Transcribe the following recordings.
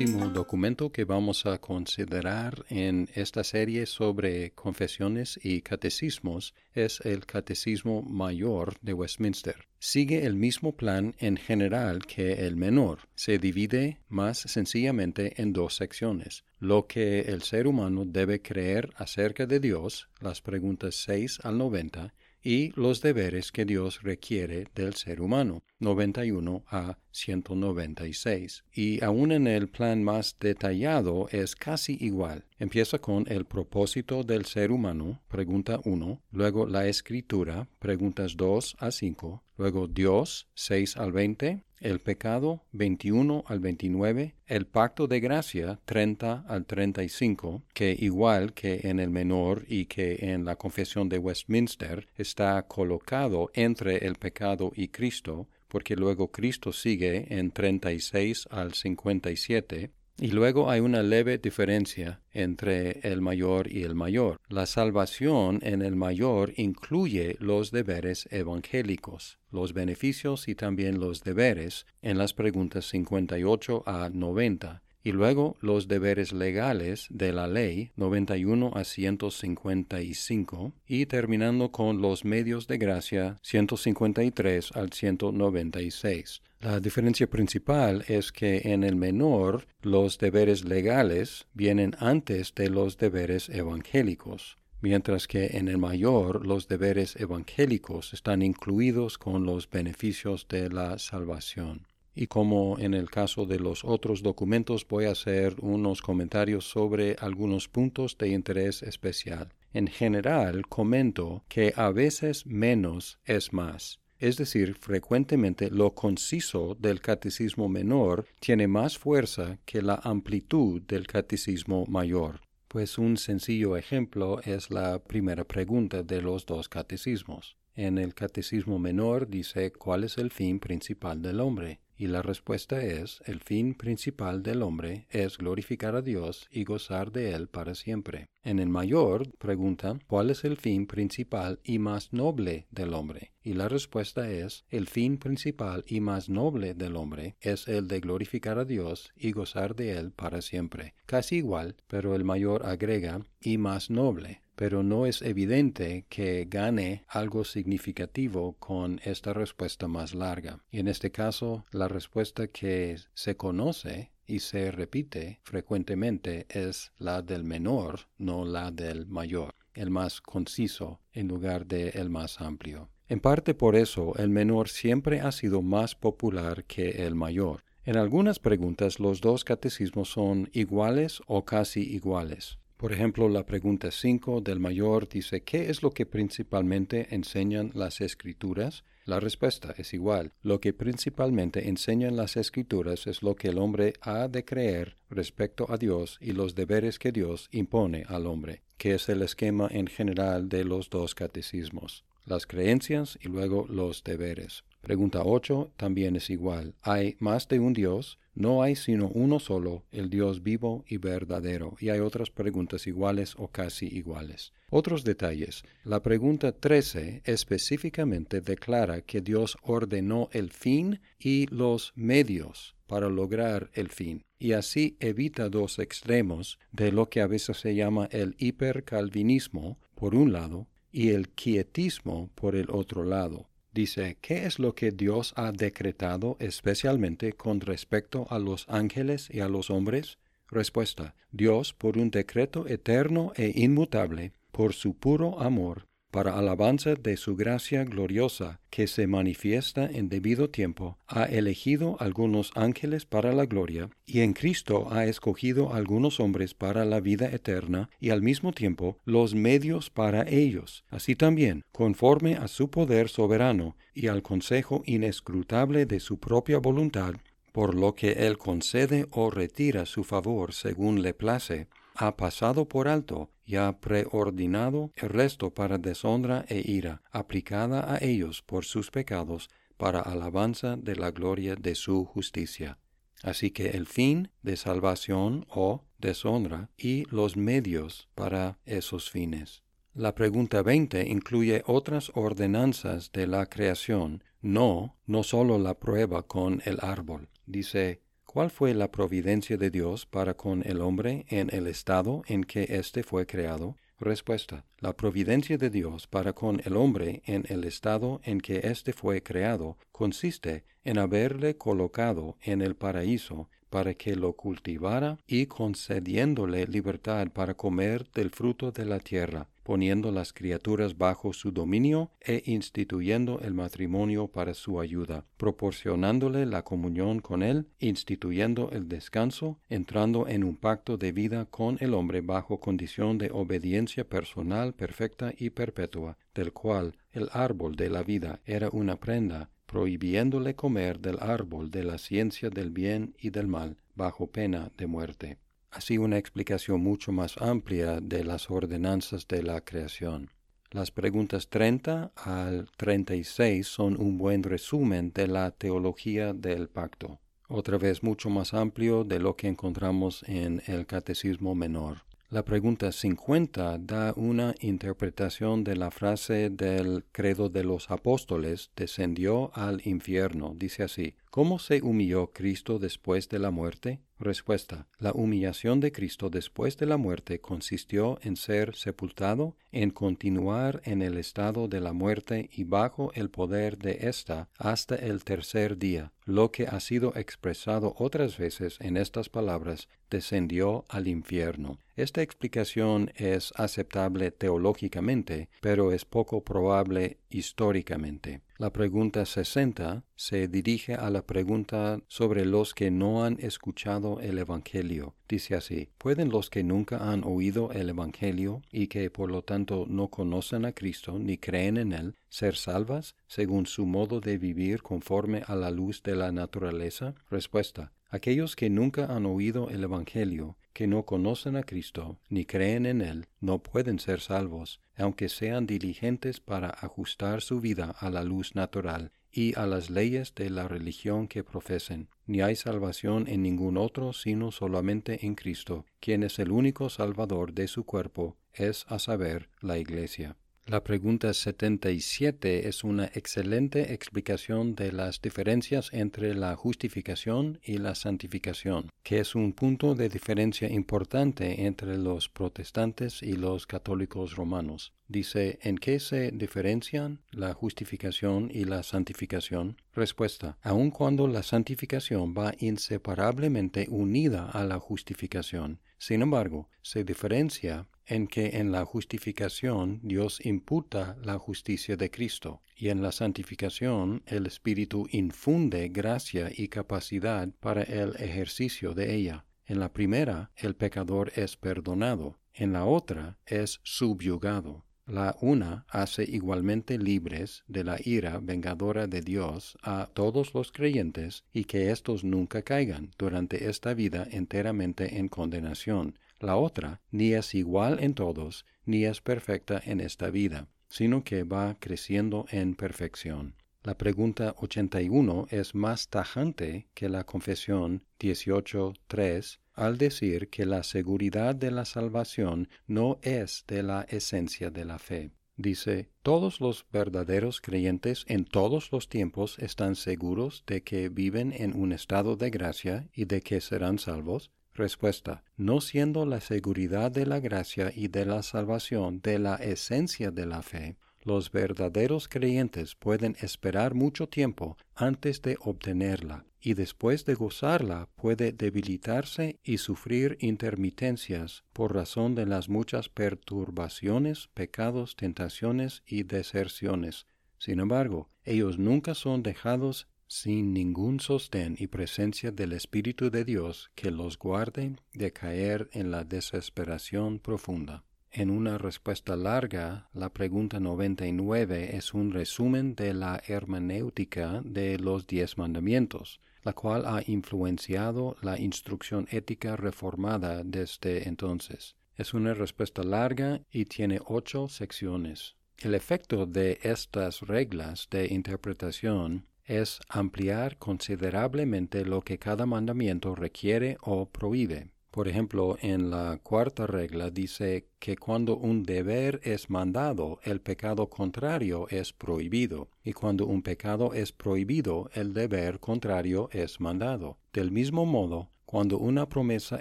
Último documento que vamos a considerar en esta serie sobre confesiones y catecismos es el Catecismo Mayor de Westminster. Sigue el mismo plan en general que el menor. Se divide más sencillamente en dos secciones. Lo que el ser humano debe creer acerca de Dios, las preguntas 6 al 90, y los deberes que Dios requiere del ser humano, 91 a 196. Y aún en el plan más detallado es casi igual. Empieza con el propósito del ser humano, pregunta 1, luego la escritura, preguntas 2 a 5, luego Dios, 6 al 20, el pecado 21 al 29, el pacto de gracia 30 al 35, que igual que en el menor y que en la confesión de Westminster está colocado entre el pecado y Cristo, porque luego Cristo sigue en 36 al 57, y luego hay una leve diferencia entre el mayor y el mayor. La salvación en el mayor incluye los deberes evangélicos, los beneficios y también los deberes en las preguntas 58 a 90 y luego los deberes legales de la ley 91 a 155 y terminando con los medios de gracia 153 al 196. La diferencia principal es que en el menor los deberes legales vienen antes de los deberes evangélicos mientras que en el mayor los deberes evangélicos están incluidos con los beneficios de la salvación y como en el caso de los otros documentos voy a hacer unos comentarios sobre algunos puntos de interés especial. En general comento que a veces menos es más. Es decir, frecuentemente lo conciso del catecismo menor tiene más fuerza que la amplitud del catecismo mayor. Pues un sencillo ejemplo es la primera pregunta de los dos catecismos. En el catecismo menor dice cuál es el fin principal del hombre. Y la respuesta es, el fin principal del hombre es glorificar a Dios y gozar de Él para siempre. En el mayor pregunta, ¿cuál es el fin principal y más noble del hombre? Y la respuesta es, el fin principal y más noble del hombre es el de glorificar a Dios y gozar de Él para siempre. Casi igual, pero el mayor agrega, y más noble pero no es evidente que gane algo significativo con esta respuesta más larga. Y en este caso, la respuesta que se conoce y se repite frecuentemente es la del menor, no la del mayor, el más conciso en lugar de el más amplio. En parte por eso el menor siempre ha sido más popular que el mayor. En algunas preguntas los dos catecismos son iguales o casi iguales. Por ejemplo, la pregunta 5 del mayor dice, ¿qué es lo que principalmente enseñan las escrituras? La respuesta es igual. Lo que principalmente enseñan las escrituras es lo que el hombre ha de creer respecto a Dios y los deberes que Dios impone al hombre, que es el esquema en general de los dos catecismos, las creencias y luego los deberes. Pregunta 8 también es igual. ¿Hay más de un Dios? No hay sino uno solo, el Dios vivo y verdadero, y hay otras preguntas iguales o casi iguales. Otros detalles. La pregunta 13 específicamente declara que Dios ordenó el fin y los medios para lograr el fin, y así evita dos extremos de lo que a veces se llama el hipercalvinismo, por un lado, y el quietismo por el otro lado dice, ¿qué es lo que Dios ha decretado especialmente con respecto a los ángeles y a los hombres? Respuesta, Dios, por un decreto eterno e inmutable, por su puro amor, para alabanza de su gracia gloriosa, que se manifiesta en debido tiempo, ha elegido algunos ángeles para la gloria, y en Cristo ha escogido algunos hombres para la vida eterna, y al mismo tiempo los medios para ellos. Así también, conforme a su poder soberano y al consejo inescrutable de su propia voluntad, por lo que Él concede o retira su favor según le place, ha pasado por alto y ha preordinado el resto para deshonra e ira, aplicada a ellos por sus pecados, para alabanza de la gloria de su justicia. así que el fin de salvación o deshonra y los medios para esos fines. La pregunta 20 incluye otras ordenanzas de la creación, no, no solo la prueba con el árbol. Dice, ¿cuál fue la providencia de Dios para con el hombre en el estado en que éste fue creado? Respuesta. La providencia de Dios para con el hombre en el estado en que éste fue creado consiste en haberle colocado en el paraíso para que lo cultivara y concediéndole libertad para comer del fruto de la tierra, poniendo las criaturas bajo su dominio e instituyendo el matrimonio para su ayuda, proporcionándole la comunión con él, instituyendo el descanso, entrando en un pacto de vida con el hombre bajo condición de obediencia personal perfecta y perpetua, del cual el árbol de la vida era una prenda, prohibiéndole comer del árbol de la ciencia del bien y del mal, bajo pena de muerte así una explicación mucho más amplia de las ordenanzas de la creación. Las preguntas 30 al 36 son un buen resumen de la teología del pacto, otra vez mucho más amplio de lo que encontramos en el Catecismo Menor. La pregunta 50 da una interpretación de la frase del credo de los apóstoles, descendió al infierno. Dice así, ¿cómo se humilló Cristo después de la muerte? Respuesta. La humillación de Cristo después de la muerte consistió en ser sepultado, en continuar en el estado de la muerte y bajo el poder de ésta hasta el tercer día, lo que ha sido expresado otras veces en estas palabras, descendió al infierno. Esta explicación es aceptable teológicamente, pero es poco probable históricamente. La pregunta 60 se dirige a la pregunta sobre los que no han escuchado el Evangelio. Dice así, ¿pueden los que nunca han oído el Evangelio y que por lo tanto no conocen a Cristo ni creen en Él, ser salvas según su modo de vivir conforme a la luz de la naturaleza? Respuesta. Aquellos que nunca han oído el Evangelio, que no conocen a Cristo ni creen en Él, no pueden ser salvos, aunque sean diligentes para ajustar su vida a la luz natural y a las leyes de la religión que profesen. Ni hay salvación en ningún otro sino solamente en Cristo, quien es el único Salvador de su cuerpo, es a saber, la Iglesia. La pregunta 77 es una excelente explicación de las diferencias entre la justificación y la santificación, que es un punto de diferencia importante entre los protestantes y los católicos romanos. Dice, ¿en qué se diferencian la justificación y la santificación? Respuesta, aun cuando la santificación va inseparablemente unida a la justificación, sin embargo, se diferencia en que en la justificación Dios imputa la justicia de Cristo, y en la santificación el Espíritu infunde gracia y capacidad para el ejercicio de ella. En la primera, el pecador es perdonado, en la otra es subyugado. La una hace igualmente libres de la ira vengadora de Dios a todos los creyentes y que éstos nunca caigan durante esta vida enteramente en condenación, la otra ni es igual en todos, ni es perfecta en esta vida, sino que va creciendo en perfección. La pregunta 81 es más tajante que la confesión 18.3 al decir que la seguridad de la salvación no es de la esencia de la fe. Dice, todos los verdaderos creyentes en todos los tiempos están seguros de que viven en un estado de gracia y de que serán salvos. Respuesta. No siendo la seguridad de la gracia y de la salvación de la esencia de la fe, los verdaderos creyentes pueden esperar mucho tiempo antes de obtenerla, y después de gozarla puede debilitarse y sufrir intermitencias por razón de las muchas perturbaciones, pecados, tentaciones y deserciones. Sin embargo, ellos nunca son dejados sin ningún sostén y presencia del Espíritu de Dios que los guarde de caer en la desesperación profunda. En una respuesta larga, la pregunta 99 es un resumen de la hermenéutica de los diez mandamientos, la cual ha influenciado la instrucción ética reformada desde entonces. Es una respuesta larga y tiene ocho secciones. El efecto de estas reglas de interpretación es ampliar considerablemente lo que cada mandamiento requiere o prohíbe. Por ejemplo, en la cuarta regla dice que cuando un deber es mandado, el pecado contrario es prohibido, y cuando un pecado es prohibido, el deber contrario es mandado. Del mismo modo, cuando una promesa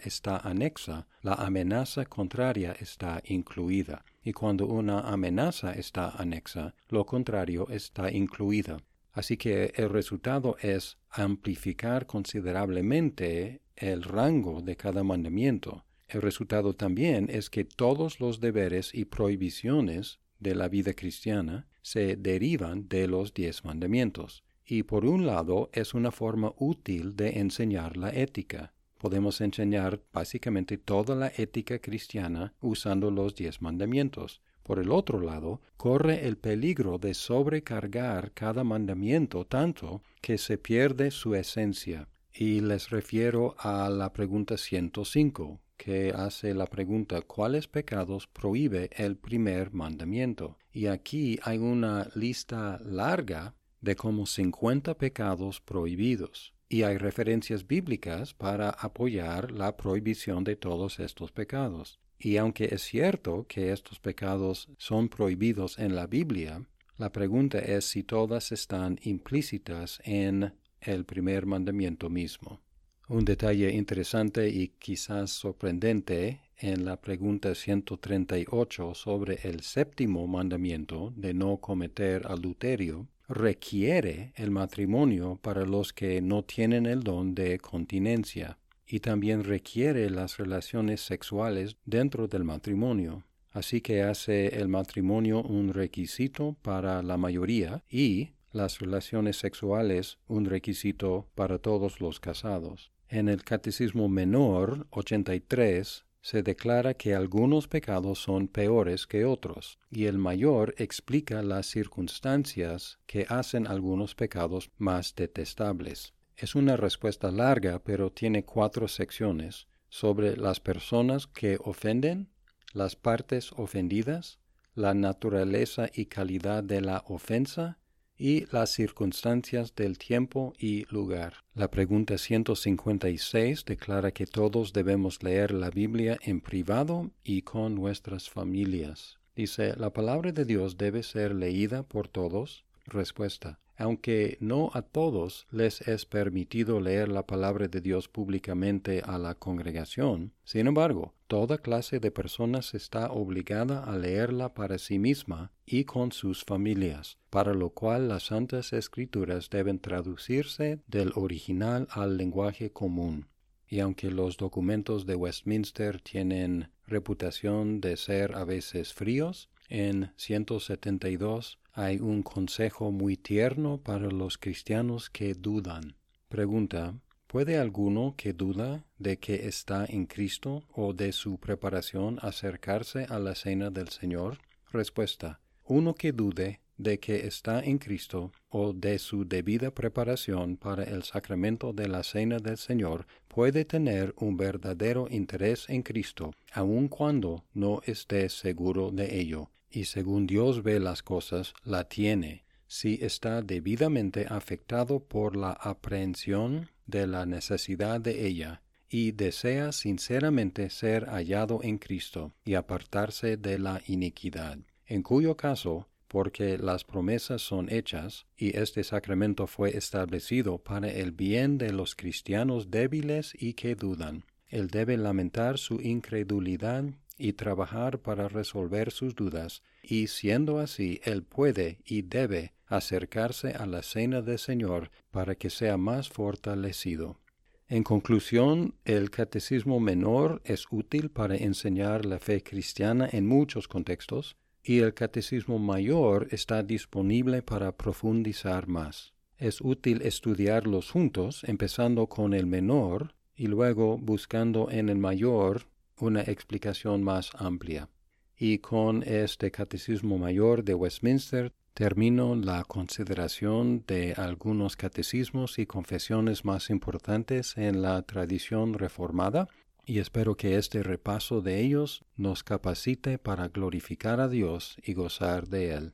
está anexa, la amenaza contraria está incluida, y cuando una amenaza está anexa, lo contrario está incluida. Así que el resultado es amplificar considerablemente el rango de cada mandamiento. El resultado también es que todos los deberes y prohibiciones de la vida cristiana se derivan de los diez mandamientos. Y por un lado es una forma útil de enseñar la ética. Podemos enseñar básicamente toda la ética cristiana usando los diez mandamientos. Por el otro lado, corre el peligro de sobrecargar cada mandamiento tanto que se pierde su esencia. Y les refiero a la pregunta 105, que hace la pregunta ¿cuáles pecados prohíbe el primer mandamiento? Y aquí hay una lista larga de como 50 pecados prohibidos. Y hay referencias bíblicas para apoyar la prohibición de todos estos pecados. Y aunque es cierto que estos pecados son prohibidos en la Biblia, la pregunta es si todas están implícitas en el primer mandamiento mismo. Un detalle interesante y quizás sorprendente en la pregunta 138 sobre el séptimo mandamiento de no cometer adulterio requiere el matrimonio para los que no tienen el don de continencia y también requiere las relaciones sexuales dentro del matrimonio. Así que hace el matrimonio un requisito para la mayoría y las relaciones sexuales un requisito para todos los casados. En el Catecismo Menor 83 se declara que algunos pecados son peores que otros, y el mayor explica las circunstancias que hacen algunos pecados más detestables. Es una respuesta larga, pero tiene cuatro secciones sobre las personas que ofenden, las partes ofendidas, la naturaleza y calidad de la ofensa y las circunstancias del tiempo y lugar. La pregunta 156 declara que todos debemos leer la Biblia en privado y con nuestras familias. Dice, ¿la palabra de Dios debe ser leída por todos? Respuesta aunque no a todos les es permitido leer la palabra de Dios públicamente a la congregación, sin embargo, toda clase de personas está obligada a leerla para sí misma y con sus familias, para lo cual las santas escrituras deben traducirse del original al lenguaje común. Y aunque los documentos de Westminster tienen reputación de ser a veces fríos, en 172 hay un consejo muy tierno para los cristianos que dudan. Pregunta, ¿puede alguno que duda de que está en Cristo o de su preparación acercarse a la cena del Señor? Respuesta, uno que dude de que está en Cristo o de su debida preparación para el sacramento de la cena del Señor puede tener un verdadero interés en Cristo, aun cuando no esté seguro de ello, y según Dios ve las cosas, la tiene, si está debidamente afectado por la aprehensión de la necesidad de ella, y desea sinceramente ser hallado en Cristo y apartarse de la iniquidad, en cuyo caso, porque las promesas son hechas, y este sacramento fue establecido para el bien de los cristianos débiles y que dudan, él debe lamentar su incredulidad y trabajar para resolver sus dudas, y siendo así, él puede y debe acercarse a la cena del Señor para que sea más fortalecido. En conclusión, el catecismo menor es útil para enseñar la fe cristiana en muchos contextos, y el catecismo mayor está disponible para profundizar más. Es útil estudiarlos juntos, empezando con el menor y luego buscando en el mayor una explicación más amplia. Y con este Catecismo Mayor de Westminster termino la consideración de algunos catecismos y confesiones más importantes en la tradición reformada y espero que este repaso de ellos nos capacite para glorificar a Dios y gozar de Él.